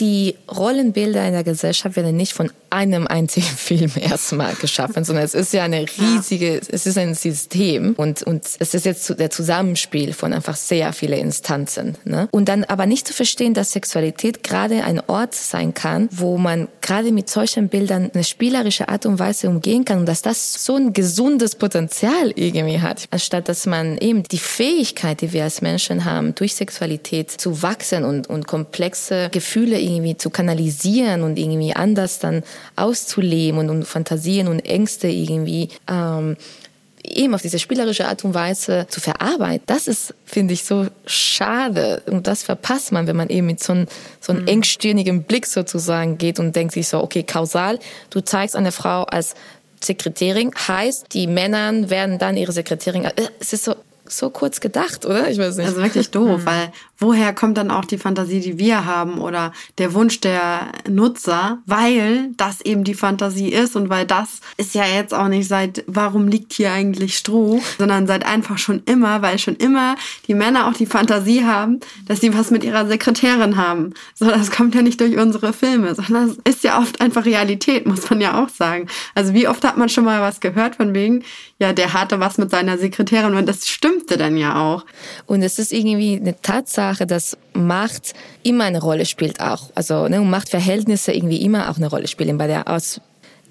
die Rollenbilder in der Gesellschaft werden nicht von einem einzigen Film erstmal geschaffen, sondern es ist ja eine riesige, es ist ein System und, und es ist jetzt der Zusammenspiel von einfach sehr vielen Instanzen. Ne? Und dann aber nicht zu verstehen, dass Sexualität gerade ein Ort sein kann, wo man gerade mit solchen Bildern eine spielerische Art und Weise umgehen kann und dass das so ein gesundes Potenzial irgendwie hat, anstatt dass man eben die Fähigkeit, die wir als Menschen haben, durch Sexualität zu wachsen und, und komplexe Gefühle irgendwie zu kanalisieren und irgendwie anders dann auszuleben und, und Fantasien und Ängste irgendwie ähm, eben auf diese spielerische Art und Weise zu verarbeiten, das ist, finde ich, so schade. Und das verpasst man, wenn man eben mit so einem, so einem mhm. engstirnigen Blick sozusagen geht und denkt sich so, okay, kausal, du zeigst eine Frau als Sekretärin, heißt, die Männer werden dann ihre Sekretärin, äh, es ist so, so kurz gedacht, oder? Ich weiß nicht. Also wirklich doof, mhm. weil woher kommt dann auch die Fantasie, die wir haben oder der Wunsch der Nutzer, weil das eben die Fantasie ist und weil das ist ja jetzt auch nicht seit, warum liegt hier eigentlich Stroh, sondern seit einfach schon immer, weil schon immer die Männer auch die Fantasie haben, dass sie was mit ihrer Sekretärin haben. So, das kommt ja nicht durch unsere Filme, sondern das ist ja oft einfach Realität, muss man ja auch sagen. Also wie oft hat man schon mal was gehört von wegen, ja, der hatte was mit seiner Sekretärin und das stimmte dann ja auch. Und es ist irgendwie eine Tatsache, dass Macht immer eine Rolle spielt auch. Also ne, Machtverhältnisse irgendwie immer auch eine Rolle spielen bei der Aus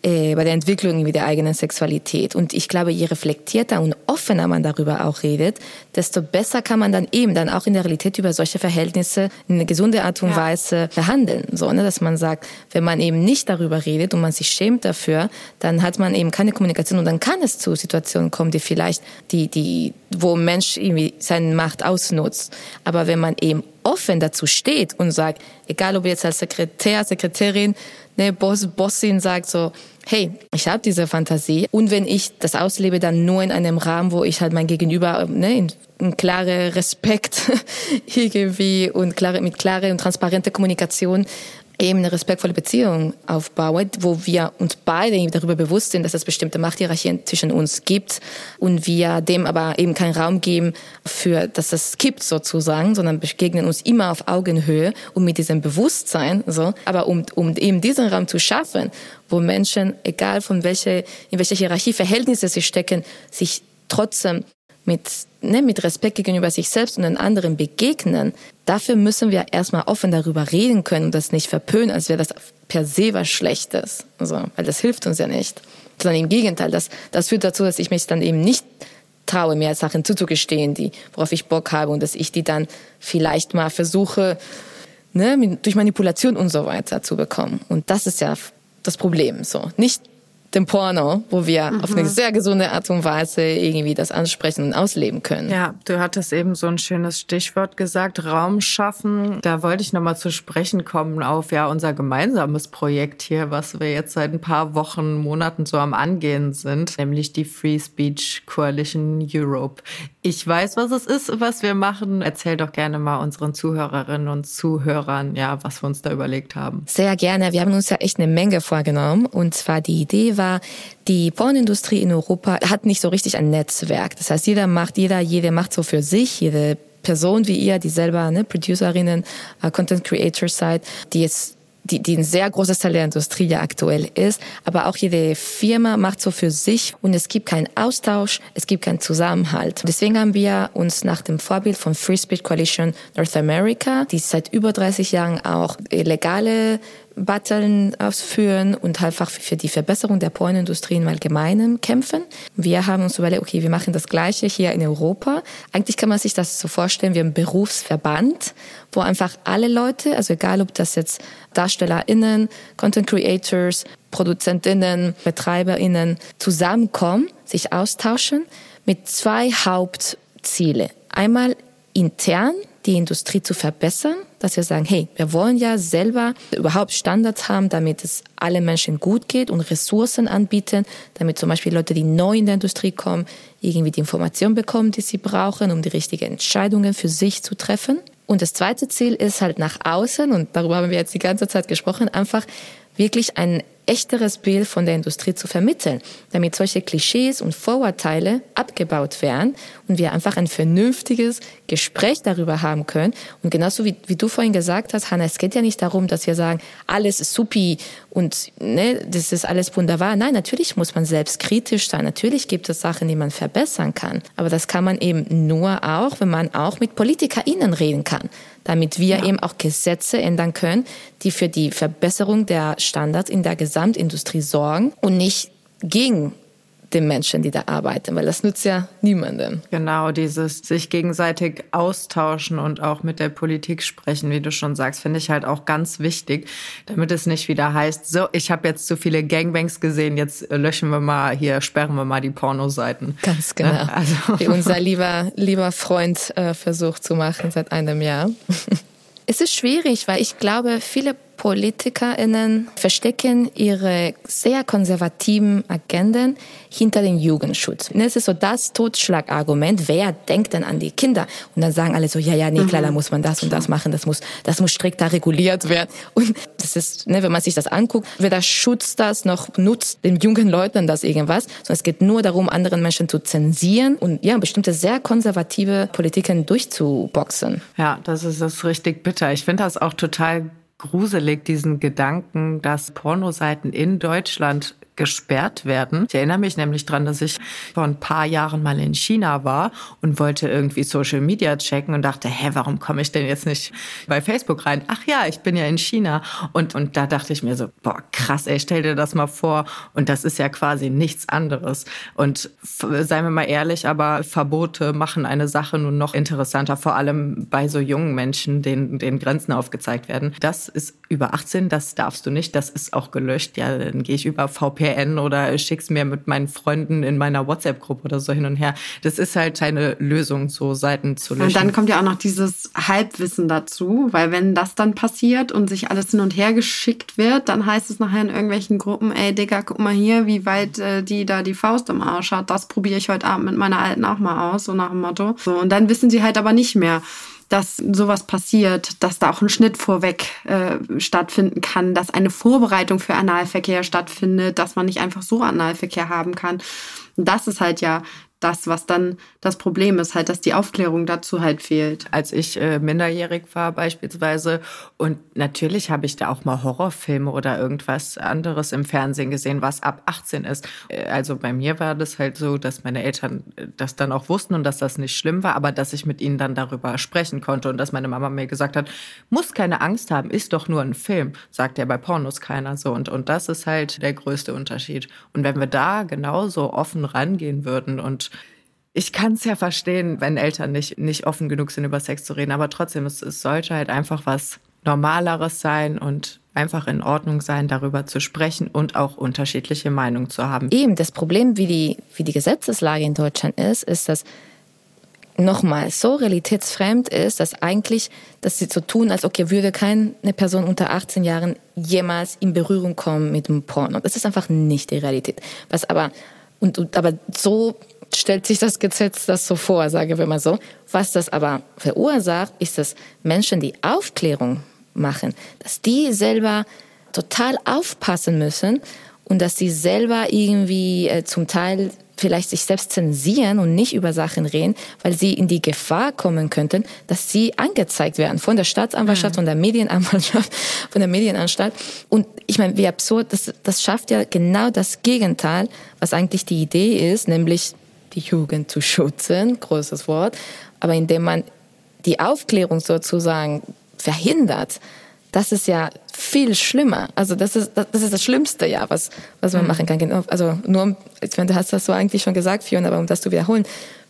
äh, bei der Entwicklung der eigenen Sexualität. Und ich glaube, je reflektierter und offener man darüber auch redet, desto besser kann man dann eben dann auch in der Realität über solche Verhältnisse in eine gesunde Art und ja. Weise verhandeln. So, ne, dass man sagt, wenn man eben nicht darüber redet und man sich schämt dafür, dann hat man eben keine Kommunikation und dann kann es zu Situationen kommen, die vielleicht die, die, wo ein Mensch irgendwie seine Macht ausnutzt. Aber wenn man eben offen dazu steht und sagt, egal ob jetzt als Sekretär, Sekretärin, ne, Boss, Bossin sagt so, hey, ich habe diese Fantasie. Und wenn ich das auslebe, dann nur in einem Rahmen, wo ich halt mein Gegenüber ne, in, in klare Respekt irgendwie und klare, mit klare und transparente Kommunikation eben eine respektvolle Beziehung aufbauen, wo wir uns beide darüber bewusst sind, dass es bestimmte Machthierarchien zwischen uns gibt und wir dem aber eben keinen Raum geben für, dass es kippt sozusagen, sondern begegnen uns immer auf Augenhöhe und mit diesem Bewusstsein, so. Aber um, um eben diesen Raum zu schaffen, wo Menschen, egal von welcher, in welcher Hierarchieverhältnisse sie stecken, sich trotzdem mit, ne, mit Respekt gegenüber sich selbst und den anderen begegnen, dafür müssen wir erstmal offen darüber reden können und das nicht verpönen, als wäre das per se was Schlechtes. Also, weil das hilft uns ja nicht. Sondern im Gegenteil, das, das führt dazu, dass ich mich dann eben nicht traue, mehr Sachen zuzugestehen, die, worauf ich Bock habe und dass ich die dann vielleicht mal versuche, ne, durch Manipulation und so weiter zu bekommen. Und das ist ja das Problem, so. Nicht dem Porno, wo wir mhm. auf eine sehr gesunde Art und Weise irgendwie das ansprechen und ausleben können. Ja, du hattest eben so ein schönes Stichwort gesagt, Raum schaffen. Da wollte ich nochmal zu sprechen kommen auf ja unser gemeinsames Projekt hier, was wir jetzt seit ein paar Wochen, Monaten so am Angehen sind, nämlich die Free Speech Coalition Europe. Ich weiß, was es ist, was wir machen. Erzähl doch gerne mal unseren Zuhörerinnen und Zuhörern, ja, was wir uns da überlegt haben. Sehr gerne. Wir haben uns ja echt eine Menge vorgenommen. Und zwar die Idee war, die Pornindustrie in Europa hat nicht so richtig ein Netzwerk. Das heißt, jeder macht, jeder, jede macht so für sich, jede Person wie ihr, die selber ne, Producerinnen, uh, Content Creators seid, die jetzt die, die ein sehr großes Teil der Industrie ja aktuell ist. Aber auch jede Firma macht so für sich und es gibt keinen Austausch, es gibt keinen Zusammenhalt. Deswegen haben wir uns nach dem Vorbild von Free Speech Coalition North America, die seit über 30 Jahren auch legale Battlen ausführen und einfach für die Verbesserung der Pornindustrie im Allgemeinen kämpfen. Wir haben uns überlegt, okay, wir machen das Gleiche hier in Europa. Eigentlich kann man sich das so vorstellen wie ein Berufsverband, wo einfach alle Leute, also egal ob das jetzt DarstellerInnen, Content Creators, ProduzentInnen, BetreiberInnen zusammenkommen, sich austauschen mit zwei Hauptziele. Einmal intern die Industrie zu verbessern, dass wir sagen, hey, wir wollen ja selber überhaupt Standards haben, damit es allen Menschen gut geht und Ressourcen anbieten, damit zum Beispiel Leute, die neu in der Industrie kommen, irgendwie die Informationen bekommen, die sie brauchen, um die richtigen Entscheidungen für sich zu treffen. Und das zweite Ziel ist halt nach außen, und darüber haben wir jetzt die ganze Zeit gesprochen, einfach wirklich ein echteres Bild von der Industrie zu vermitteln, damit solche Klischees und Vorurteile abgebaut werden und wir einfach ein vernünftiges Gespräch darüber haben können. Und genauso wie, wie du vorhin gesagt hast, Hanna, es geht ja nicht darum, dass wir sagen, alles ist supi und ne, das ist alles wunderbar. Nein, natürlich muss man selbst kritisch sein. Natürlich gibt es Sachen, die man verbessern kann. Aber das kann man eben nur auch, wenn man auch mit PolitikerInnen reden kann damit wir ja. eben auch Gesetze ändern können, die für die Verbesserung der Standards in der Gesamtindustrie sorgen und nicht gegen den Menschen, die da arbeiten, weil das nützt ja niemandem. Genau, dieses sich gegenseitig austauschen und auch mit der Politik sprechen, wie du schon sagst, finde ich halt auch ganz wichtig, damit es nicht wieder heißt, so, ich habe jetzt zu viele Gangbangs gesehen, jetzt löschen wir mal hier, sperren wir mal die Pornoseiten. Ganz genau. Ne? Also. Wie unser lieber, lieber Freund äh, versucht zu machen seit einem Jahr. es ist schwierig, weil ich glaube, viele PolitikerInnen verstecken ihre sehr konservativen Agenden hinter den Jugendschutz. Und es ist so das Totschlagargument, wer denkt denn an die Kinder? Und dann sagen alle so, ja, ja, nee, klar, da mhm. muss man das und das machen, das muss, das muss strikter reguliert werden. Und das ist, ne, wenn man sich das anguckt, weder Schutz das noch nutzt den jungen Leuten das irgendwas, sondern es geht nur darum, anderen Menschen zu zensieren und ja, bestimmte sehr konservative Politiken durchzuboxen. Ja, das ist das richtig bitter. Ich finde das auch total gruselig, diesen Gedanken, dass Pornoseiten in Deutschland gesperrt werden. Ich erinnere mich nämlich dran, dass ich vor ein paar Jahren mal in China war und wollte irgendwie Social Media checken und dachte, hä, warum komme ich denn jetzt nicht bei Facebook rein? Ach ja, ich bin ja in China. Und, und da dachte ich mir so, boah, krass, ey, stell dir das mal vor. Und das ist ja quasi nichts anderes. Und seien wir mal ehrlich, aber Verbote machen eine Sache nun noch interessanter, vor allem bei so jungen Menschen, denen, denen Grenzen aufgezeigt werden. Das ist über 18, das darfst du nicht, das ist auch gelöscht. Ja, dann gehe ich über VPN VPN oder schick's mir mit meinen Freunden in meiner WhatsApp-Gruppe oder so hin und her. Das ist halt eine Lösung, so Seiten zu löschen. Und dann kommt ja auch noch dieses Halbwissen dazu, weil wenn das dann passiert und sich alles hin und her geschickt wird, dann heißt es nachher in irgendwelchen Gruppen, ey Digga, guck mal hier, wie weit äh, die da die Faust im Arsch hat. Das probiere ich heute Abend mit meiner Alten auch mal aus, so nach dem Motto. So, und dann wissen sie halt aber nicht mehr dass sowas passiert, dass da auch ein Schnitt vorweg äh, stattfinden kann, dass eine Vorbereitung für Analverkehr stattfindet, dass man nicht einfach so Analverkehr haben kann. Und das ist halt ja das, was dann das Problem ist, halt, dass die Aufklärung dazu halt fehlt. Als ich äh, minderjährig war beispielsweise und natürlich habe ich da auch mal Horrorfilme oder irgendwas anderes im Fernsehen gesehen, was ab 18 ist. Äh, also bei mir war das halt so, dass meine Eltern äh, das dann auch wussten und dass das nicht schlimm war, aber dass ich mit ihnen dann darüber sprechen konnte und dass meine Mama mir gesagt hat, muss keine Angst haben, ist doch nur ein Film, sagt ja bei Pornos keiner so und und das ist halt der größte Unterschied. Und wenn wir da genauso offen rangehen würden und ich kann es ja verstehen, wenn Eltern nicht, nicht offen genug sind, über Sex zu reden, aber trotzdem, es, es sollte halt einfach was Normaleres sein und einfach in Ordnung sein, darüber zu sprechen und auch unterschiedliche Meinungen zu haben. Eben, das Problem, wie die, wie die Gesetzeslage in Deutschland ist, ist, dass nochmal so realitätsfremd ist, dass eigentlich, dass sie so tun, als okay, würde keine Person unter 18 Jahren jemals in Berührung kommen mit dem Porno. Das ist einfach nicht die Realität. Was aber, und, und aber so stellt sich das Gesetz das so vor, sage wir mal so. Was das aber verursacht, ist, dass Menschen, die Aufklärung machen, dass die selber total aufpassen müssen und dass sie selber irgendwie äh, zum Teil vielleicht sich selbst zensieren und nicht über Sachen reden, weil sie in die Gefahr kommen könnten, dass sie angezeigt werden von der Staatsanwaltschaft, mhm. von der Medienanwaltschaft, von der Medienanstalt. Und ich meine, wie absurd, das, das schafft ja genau das Gegenteil, was eigentlich die Idee ist, nämlich die Jugend zu schützen, großes Wort, aber indem man die Aufklärung sozusagen verhindert, das ist ja viel schlimmer. Also das ist das, ist das Schlimmste ja, was, was man mhm. machen kann. Genau, also nur, ich meine, du hast das so eigentlich schon gesagt, Fiona, aber um das zu wiederholen,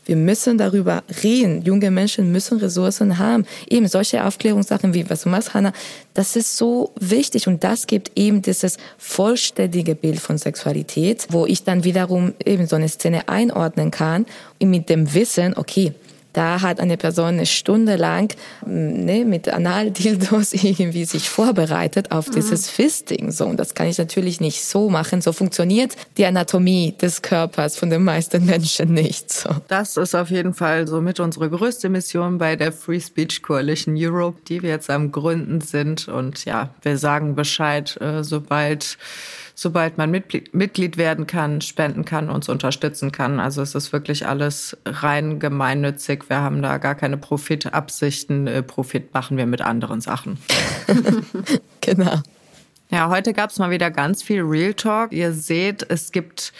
wir müssen darüber reden. Junge Menschen müssen Ressourcen haben. Eben solche Aufklärungssachen wie was du machst, Hannah, das ist so wichtig und das gibt eben dieses vollständige Bild von Sexualität, wo ich dann wiederum eben so eine Szene einordnen kann mit dem Wissen, okay, da hat eine Person eine Stunde lang ne, mit Analdildos irgendwie sich vorbereitet auf mhm. dieses Fisting. So, und das kann ich natürlich nicht so machen. So funktioniert die Anatomie des Körpers von den meisten Menschen nicht. So. Das ist auf jeden Fall somit unsere größte Mission bei der Free Speech Coalition Europe, die wir jetzt am Gründen sind. Und ja, wir sagen Bescheid, äh, sobald sobald man Mitglied werden kann, spenden kann, uns unterstützen kann. Also es ist wirklich alles rein gemeinnützig. Wir haben da gar keine Profitabsichten. Äh, Profit machen wir mit anderen Sachen. genau. Ja, heute gab es mal wieder ganz viel Real Talk. Ihr seht, es gibt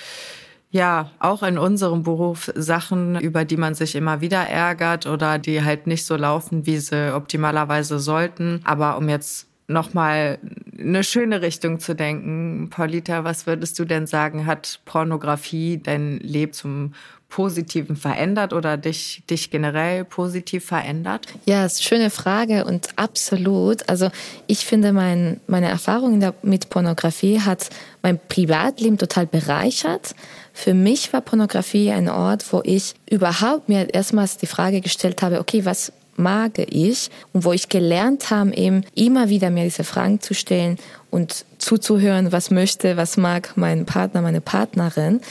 ja, auch in unserem Beruf Sachen, über die man sich immer wieder ärgert oder die halt nicht so laufen, wie sie optimalerweise sollten. Aber um jetzt nochmal eine schöne Richtung zu denken. Paulita, was würdest du denn sagen, hat Pornografie dein Leben zum Positiven verändert oder dich, dich generell positiv verändert? Ja, ist eine schöne Frage und absolut. Also ich finde, mein, meine Erfahrung mit Pornografie hat mein Privatleben total bereichert. Für mich war Pornografie ein Ort, wo ich überhaupt mir erstmals die Frage gestellt habe, okay, was mag ich und wo ich gelernt habe, eben immer wieder mir diese Fragen zu stellen und zuzuhören, was möchte, was mag mein Partner, meine Partnerin.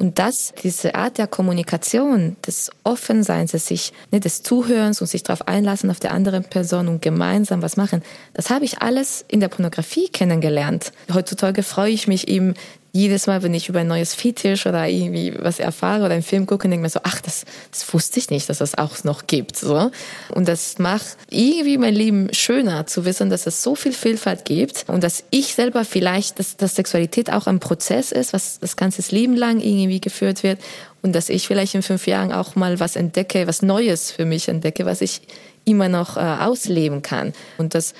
Und das, diese Art der Kommunikation, des Offenseins, des sich, ne, des Zuhörens und sich darauf einlassen auf der anderen Person und gemeinsam was machen, das habe ich alles in der Pornografie kennengelernt. Heutzutage freue ich mich eben jedes Mal, wenn ich über ein neues Fetisch oder irgendwie was erfahre oder einen Film gucke, denke ich mir so, ach, das, das wusste ich nicht, dass das auch noch gibt. So. Und das macht irgendwie mein Leben schöner, zu wissen, dass es so viel Vielfalt gibt und dass ich selber vielleicht, dass, dass Sexualität auch ein Prozess ist, was das ganze Leben lang irgendwie geführt wird und dass ich vielleicht in fünf Jahren auch mal was entdecke, was Neues für mich entdecke, was ich immer noch äh, ausleben kann. Und das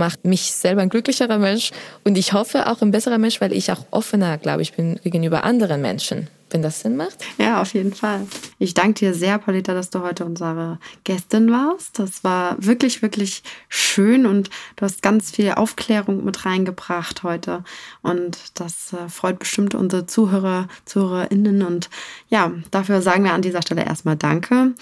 macht mich selber ein glücklicherer Mensch und ich hoffe auch ein besserer Mensch, weil ich auch offener, glaube ich, bin gegenüber anderen Menschen. Wenn das Sinn macht? Ja, auf jeden Fall. Ich danke dir sehr, Polita, dass du heute unsere Gästin warst. Das war wirklich, wirklich schön und du hast ganz viel Aufklärung mit reingebracht heute. Und das äh, freut bestimmt unsere Zuhörer, ZuhörerInnen. Und ja, dafür sagen wir an dieser Stelle erstmal Danke.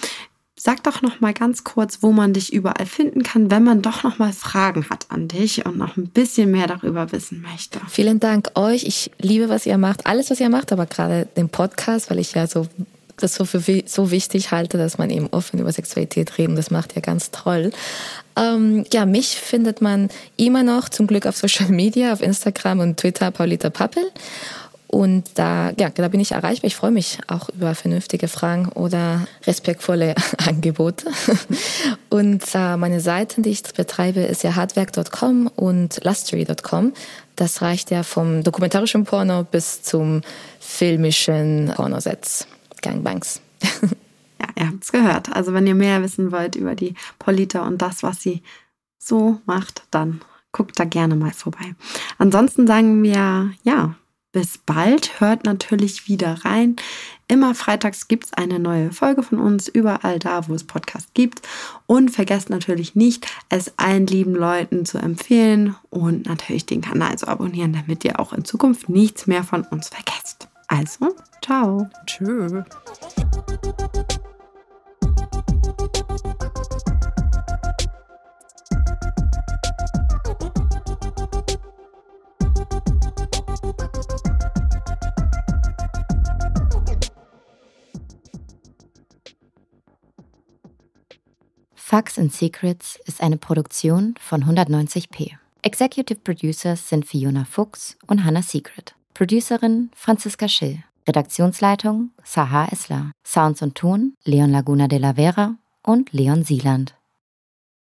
Sag doch noch mal ganz kurz, wo man dich überall finden kann, wenn man doch noch mal Fragen hat an dich und noch ein bisschen mehr darüber wissen möchte. Vielen Dank euch. Ich liebe, was ihr macht, alles, was ihr macht, aber gerade den Podcast, weil ich ja so das so für so wichtig halte, dass man eben offen über Sexualität reden. Das macht ihr ganz toll. Ähm, ja, mich findet man immer noch zum Glück auf Social Media, auf Instagram und Twitter, Paulita Pappel. Und da, ja, da bin ich erreichbar. Ich freue mich auch über vernünftige Fragen oder respektvolle Angebote. Und äh, meine Seiten, die ich betreibe, ist ja hardwerk.com und lustery.com. Das reicht ja vom dokumentarischen Porno bis zum filmischen Pornosets, Gangbangs. ja, ihr habt es gehört. Also wenn ihr mehr wissen wollt über die Polita und das, was sie so macht, dann guckt da gerne mal vorbei. Ansonsten sagen wir, ja, bis bald. Hört natürlich wieder rein. Immer freitags gibt es eine neue Folge von uns, überall da, wo es Podcast gibt. Und vergesst natürlich nicht, es allen lieben Leuten zu empfehlen und natürlich den Kanal zu abonnieren, damit ihr auch in Zukunft nichts mehr von uns vergesst. Also, ciao. Tschüss. Facts and Secrets ist eine Produktion von 190p. Executive Producers sind Fiona Fuchs und Hannah Secret. Producerin Franziska Schill. Redaktionsleitung Sahar Esler. Sounds und Ton Leon Laguna de la Vera und Leon Sieland.